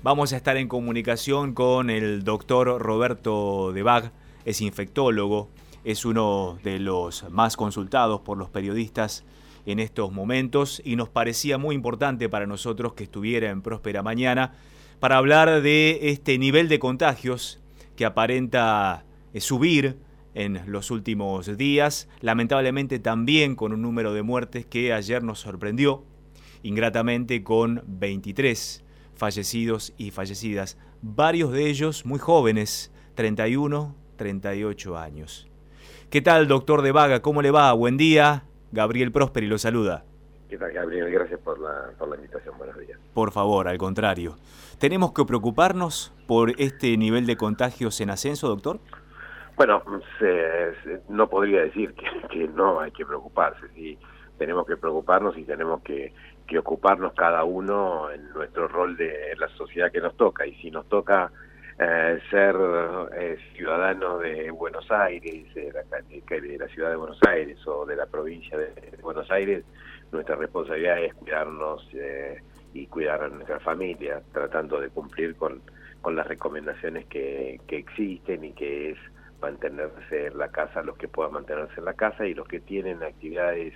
Vamos a estar en comunicación con el doctor Roberto Debag, es infectólogo, es uno de los más consultados por los periodistas en estos momentos y nos parecía muy importante para nosotros que estuviera en Próspera Mañana para hablar de este nivel de contagios que aparenta eh, subir en los últimos días, lamentablemente también con un número de muertes que ayer nos sorprendió, ingratamente con 23 fallecidos y fallecidas, varios de ellos muy jóvenes, 31, 38 años. ¿Qué tal, doctor de Vaga? ¿Cómo le va? Buen día. Gabriel Prosperi lo saluda. ¿Qué tal, Gabriel? Gracias por la, por la invitación. Buenos días. Por favor, al contrario. ¿Tenemos que preocuparnos por este nivel de contagios en ascenso, doctor? Bueno, no podría decir que, que, no hay que preocuparse. ¿sí? Tenemos que preocuparnos y tenemos que, que ocuparnos cada uno en nuestro rol de la sociedad que nos toca. Y si nos toca eh, ser eh, ciudadanos de Buenos Aires, de la, de la, ciudad de Buenos Aires o de la provincia de, Buenos Aires, nuestra responsabilidad es cuidarnos eh, y cuidar a nuestra familia, tratando de cumplir con, con las recomendaciones que, que existen y que es mantenerse en la casa los que puedan mantenerse en la casa y los que tienen actividades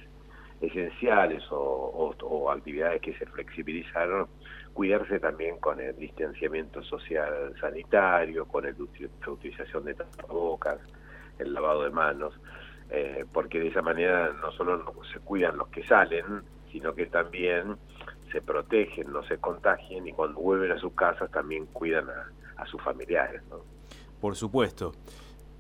esenciales o, o, actividades que se flexibilizaron, cuidarse también con el distanciamiento social sanitario, con el, la utilización de tapabocas, el lavado de manos, eh, porque de esa manera no solo se cuidan los que salen, sino que también se protegen, no se contagien y cuando vuelven a sus casas también cuidan a, a sus familiares. ¿no? Por supuesto.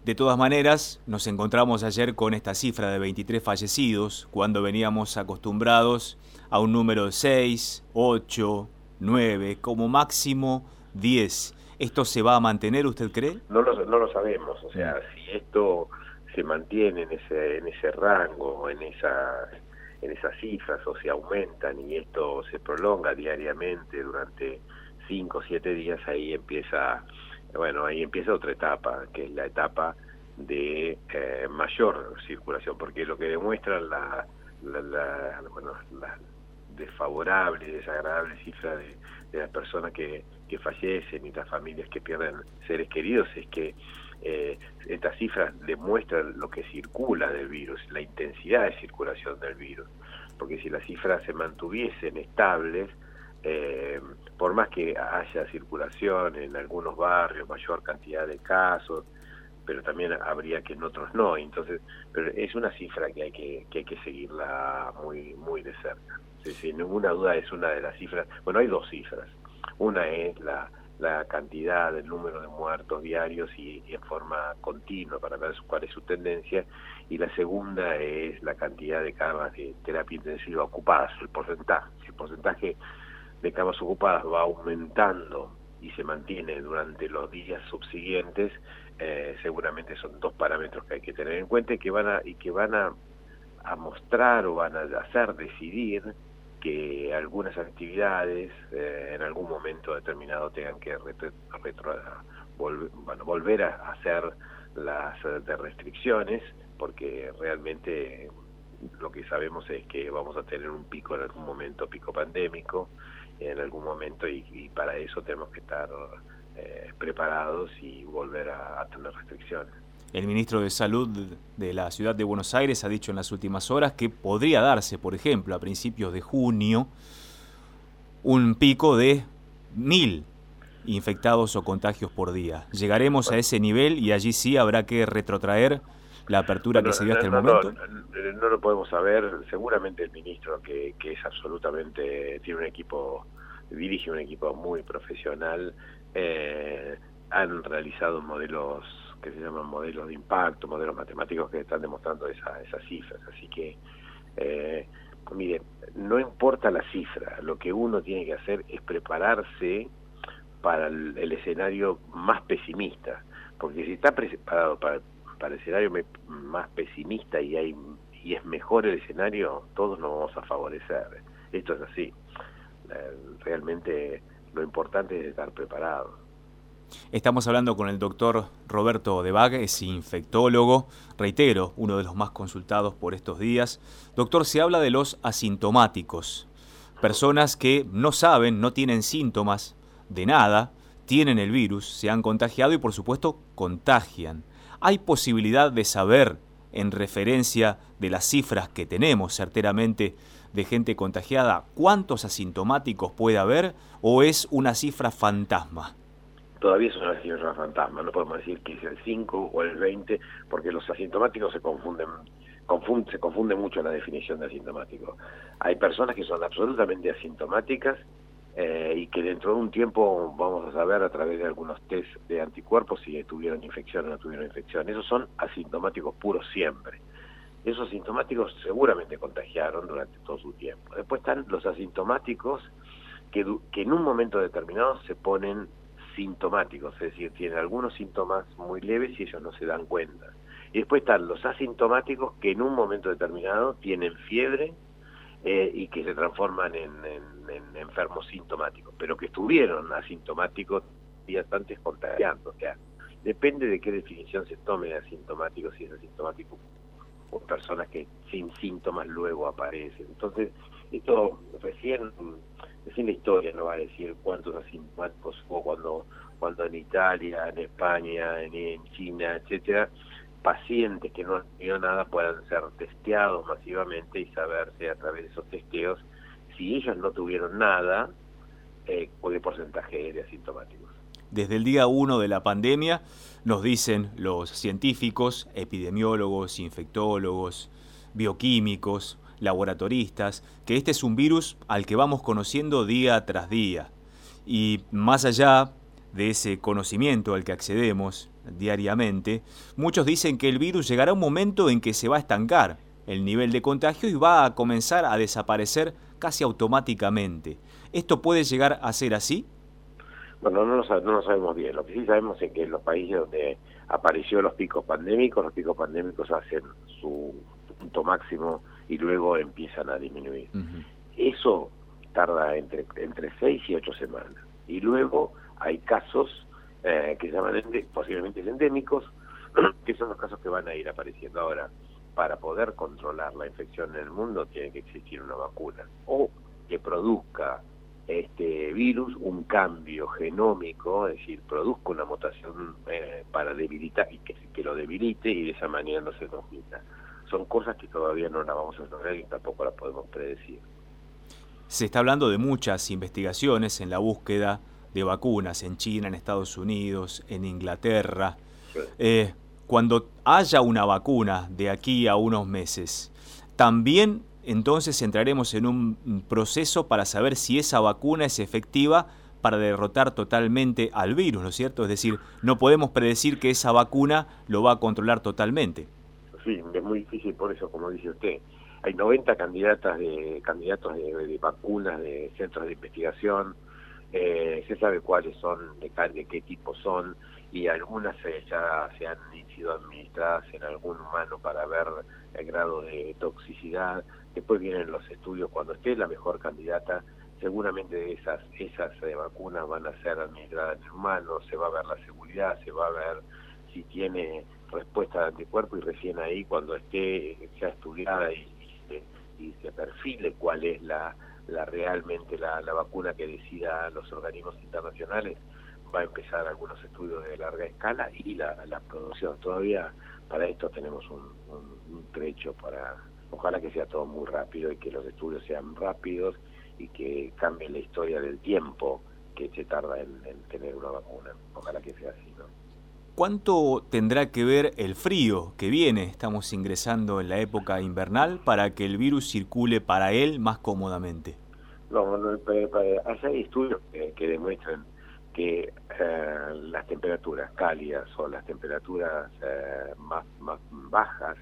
De todas maneras, nos encontramos ayer con esta cifra de 23 fallecidos, cuando veníamos acostumbrados a un número de 6, 8, 9, como máximo 10. ¿Esto se va a mantener, usted cree? No lo, no lo sabemos, o sea, si esto se mantiene en ese, en ese rango, en esas, en esas cifras, o si aumentan y esto se prolonga diariamente durante 5 o 7 días, ahí empieza bueno, ahí empieza otra etapa, que es la etapa de eh, mayor circulación, porque lo que demuestra la, la, bueno, la desfavorable, desagradable cifra de, las personas que, que fallecen y las familias que pierden seres queridos es que eh, estas cifras demuestran lo que circula del virus, la intensidad de circulación del virus, porque si las cifras se mantuviesen estables, eh, por más que haya circulación en algunos barrios, mayor cantidad de casos, pero también habría que en otros no. Entonces, pero es una cifra que hay que, que hay que seguirla muy muy de cerca. sin ninguna duda es una de las cifras. Bueno, hay dos cifras. Una es la, la cantidad, el número de muertos diarios y, y, en forma continua para ver cuál es su tendencia. Y la segunda es la cantidad de camas de terapia intensiva ocupadas, el porcentaje. El porcentaje de camas ocupadas va aumentando y se mantiene durante los días subsiguientes, eh, seguramente son dos parámetros que hay que tener en cuenta y que van a, y que van a, a mostrar o van a hacer decidir que algunas actividades eh, en algún momento determinado tengan que retro, retro, volver, a hacer las de restricciones porque realmente lo que sabemos es que vamos a tener un pico en algún momento, pico pandémico, en algún momento y, para eso tenemos que estar eh, preparados y volver a, tener restricciones. El ministro de Salud de la ciudad de Buenos Aires ha dicho en las últimas horas que podría darse, por ejemplo, a principios de junio, un pico de mil infectados o contagios por día. ¿Llegaremos a ese nivel y allí sí habrá que retrotraer la apertura que se dio hasta el momento? No, lo podemos saber. Seguramente el ministro, que, que es absolutamente, tiene un equipo, dirige un equipo muy profesional, eh, han realizado modelos que se llaman modelos de impacto, modelos matemáticos que están demostrando esa, esas cifras. Así que, eh, mire, no importa la cifra, lo que uno tiene que hacer es prepararse para el, el escenario más pesimista, porque si está preparado para para el escenario más pesimista y es mejor el escenario, todos nos vamos a favorecer. Esto es así. Realmente lo importante es estar preparado. Estamos hablando con el doctor Roberto Debag, es infectólogo, reitero, uno de los más consultados por estos días. Doctor, se habla de los asintomáticos, personas que no saben, no tienen síntomas de nada, tienen el virus, se han contagiado y por supuesto contagian. ¿Hay posibilidad de saber, en referencia de las cifras que tenemos certeramente de gente contagiada, cuántos asintomáticos puede haber o es una cifra fantasma? Todavía es una cifra fantasma, no podemos decir que es el 5 o el 20, porque los asintomáticos se confunden se confunde mucho la definición de asintomático. Hay personas que son absolutamente asintomáticas eh, y que dentro de un tiempo vamos a saber a través de algunos test de anticuerpos si tuvieron infección o no tuvieron infección. Esos son asintomáticos puros siempre. Esos asintomáticos seguramente contagiaron durante todo su tiempo. Después están los asintomáticos que, que en un momento determinado se ponen sintomáticos, es decir, tienen algunos síntomas muy leves y ellos no se dan cuenta. Y después están los asintomáticos que en un momento determinado tienen fiebre eh, y que se transforman en, enfermos sintomáticos, pero que estuvieron asintomáticos días antes contagiando. O sea, depende de qué definición se tome de asintomático, si es asintomático o personas que sin síntomas luego aparecen. Entonces, esto recién, recién la historia no va a decir cuántos asintomáticos hubo cuando, cuando en Italia, en España, en, en China, etcétera, pacientes que no han tenido nada puedan ser testeados masivamente y saberse a través de esos testeos si ellos no tuvieron nada, eh, qué porcentaje de asintomáticos. Desde el día uno de la pandemia nos dicen los científicos, epidemiólogos, infectólogos, bioquímicos, laboratoristas, que este es un virus al que vamos conociendo día tras día. Y más allá de ese conocimiento al que accedemos diariamente, muchos dicen que el virus llegará un momento en que se va a estancar el nivel de contagio y va a comenzar a desaparecer casi automáticamente. ¿Esto puede llegar a ser así? Bueno, no lo, no lo sabemos bien. Lo que sí sabemos es que en los países donde apareció los picos pandémicos, los picos pandémicos hacen su punto máximo y luego empiezan a disminuir. Eso tarda entre, entre seis y ocho semanas. Y luego hay casos eh, que se llaman posiblemente endémicos, que son los casos que van a ir apareciendo ahora. Para poder controlar la infección en el mundo tiene que existir una vacuna o que produzca este virus un cambio genómico, es decir, produzca una mutación eh, para debilitar y que, que lo debilite y de esa manera no se transmita. Son cosas que todavía no las vamos a lograr y tampoco las podemos predecir. Se está hablando de muchas investigaciones en la búsqueda de vacunas en China, en Estados Unidos, en Inglaterra. Eh, cuando haya una vacuna de aquí a unos meses, también entonces entraremos en un proceso para saber si esa vacuna es efectiva para derrotar totalmente al virus, ¿no es cierto? Es decir, no podemos predecir que esa vacuna lo va a controlar totalmente. Sí, es muy difícil por eso, como dice usted. Hay 90 candidatas de candidatos de vacunas de centros de investigación, eh, se sabe cuáles son, de, qué tipo son, y algunas ya se han sido administradas en algún humano para ver el grado de toxicidad. Después vienen los estudios cuando esté la mejor candidata. Seguramente esas esas eh, vacunas van a ser administradas en humanos, se va a ver la seguridad, se va a ver si tiene respuesta de anticuerpo y recién ahí cuando esté ya estudiada y, y se perfile cuál es la la realmente la, vacuna que decida los organismos internacionales, va a empezar algunos estudios de larga escala y la, producción. Todavía para esto tenemos un, trecho para, ojalá que sea todo muy rápido y que los estudios sean rápidos y que cambie la historia del tiempo que se tarda en, tener una vacuna. Ojalá que sea así, ¿no? ¿Cuánto tendrá que ver el frío que viene? Estamos ingresando en la época invernal para que el virus circule para él más cómodamente. No, no hay estudios que, demuestran que eh, las temperaturas cálidas o las temperaturas eh, más, más bajas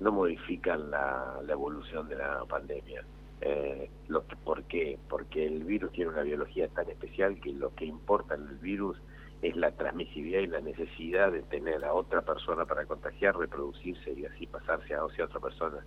no modifican la, evolución de la pandemia. Eh, lo ¿Por qué? Porque el virus tiene una biología tan especial que lo que importa en el virus es la transmisibilidad y la necesidad de tener a otra persona para contagiar, reproducirse y así pasarse a, otra persona,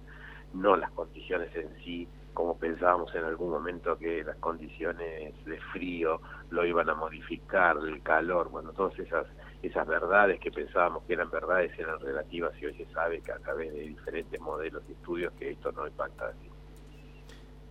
no las condiciones en sí como pensábamos en algún momento que las condiciones de frío lo iban a modificar, el calor, bueno, todas esas esas verdades que pensábamos que eran verdades eran relativas y hoy se sabe que a través de diferentes modelos y estudios que esto no impacta así.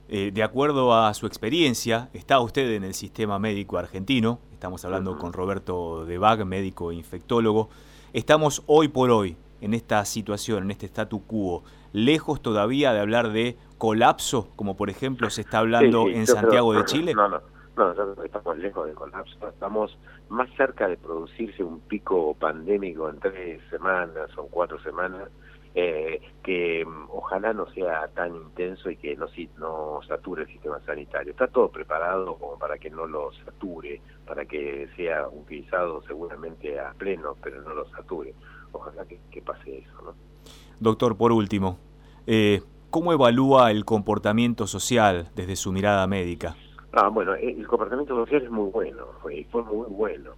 eh, de acuerdo a su experiencia, está usted en el sistema médico argentino, estamos hablando con Roberto De Bag, médico infectólogo, estamos hoy por hoy en esta situación, en este statu quo, lejos todavía de hablar de colapso, como por ejemplo se está hablando en Santiago de Chile? No, no, no, estamos lejos de colapso, estamos más cerca de producirse un pico pandémico en tres semanas o cuatro semanas, eh, que mm, ojalá no sea tan intenso y que no, no sature el sistema sanitario. Está todo preparado como para que no lo sature, para que sea utilizado seguramente a pleno, pero no lo sature. Ojalá que, pase eso. ¿no? Doctor, por último, eh, ¿cómo evalúa el comportamiento social desde su mirada médica? Ah, bueno, eh, el comportamiento social es muy bueno, fue, fue muy bueno.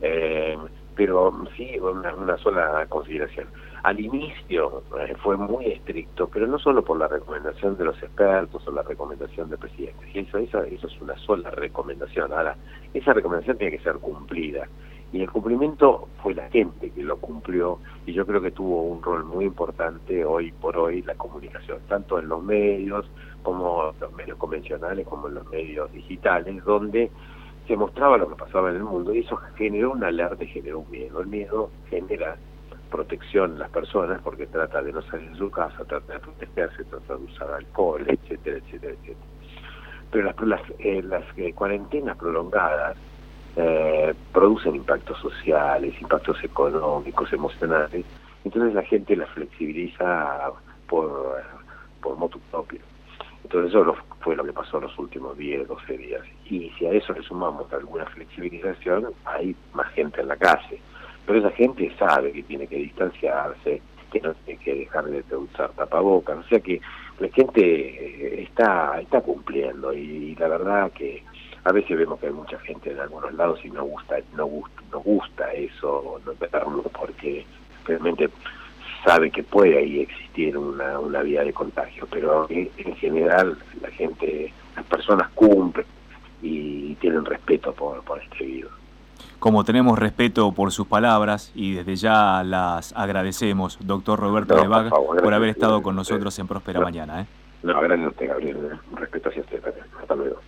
Eh, pero sí, una, una sola consideración. Al inicio eh, fue muy estricto, pero no solo por la recomendación de los expertos o la recomendación del presidente. Eso, eso, eso es una sola recomendación. Ahora, esa recomendación tiene que ser cumplida. Y el cumplimiento fue la gente que lo cumplió y yo creo que tuvo un rol muy importante hoy por hoy la comunicación, tanto en los medios como los medios convencionales como en los medios digitales, donde se mostraba lo que pasaba en el mundo y eso generó una alerta y generó un miedo. El miedo genera protección en las personas porque trata de no salir de su casa, trata de protegerse, trata de usar alcohol, etcétera, etcétera, etcétera. Pero las, las, eh, las eh, cuarentenas prolongadas eh, producen impactos sociales, impactos económicos, emocionales. Entonces la gente la flexibiliza por, por motu propio. Entonces eso fue lo que pasó en los últimos 10, 12 días. Y si a eso le sumamos alguna flexibilización, hay más gente en la calle. Pero esa gente sabe que tiene que distanciarse, que no tiene que dejar de usar tapabocas. O sea que la gente eh, está, está cumpliendo y la verdad que a veces vemos que hay mucha gente en algunos lados y no gusta no gusta no gusta eso no porque realmente sabe que puede ahí existir una, una vía de contagio pero en general la gente las personas cumplen y tienen respeto por, por este virus como tenemos respeto por sus palabras y desde ya las agradecemos, doctor Roberto de Vaga, por, haber estado con nosotros en Próspera Mañana. ¿eh? No, gracias a usted, Gabriel. Un respeto hacia usted Hasta luego.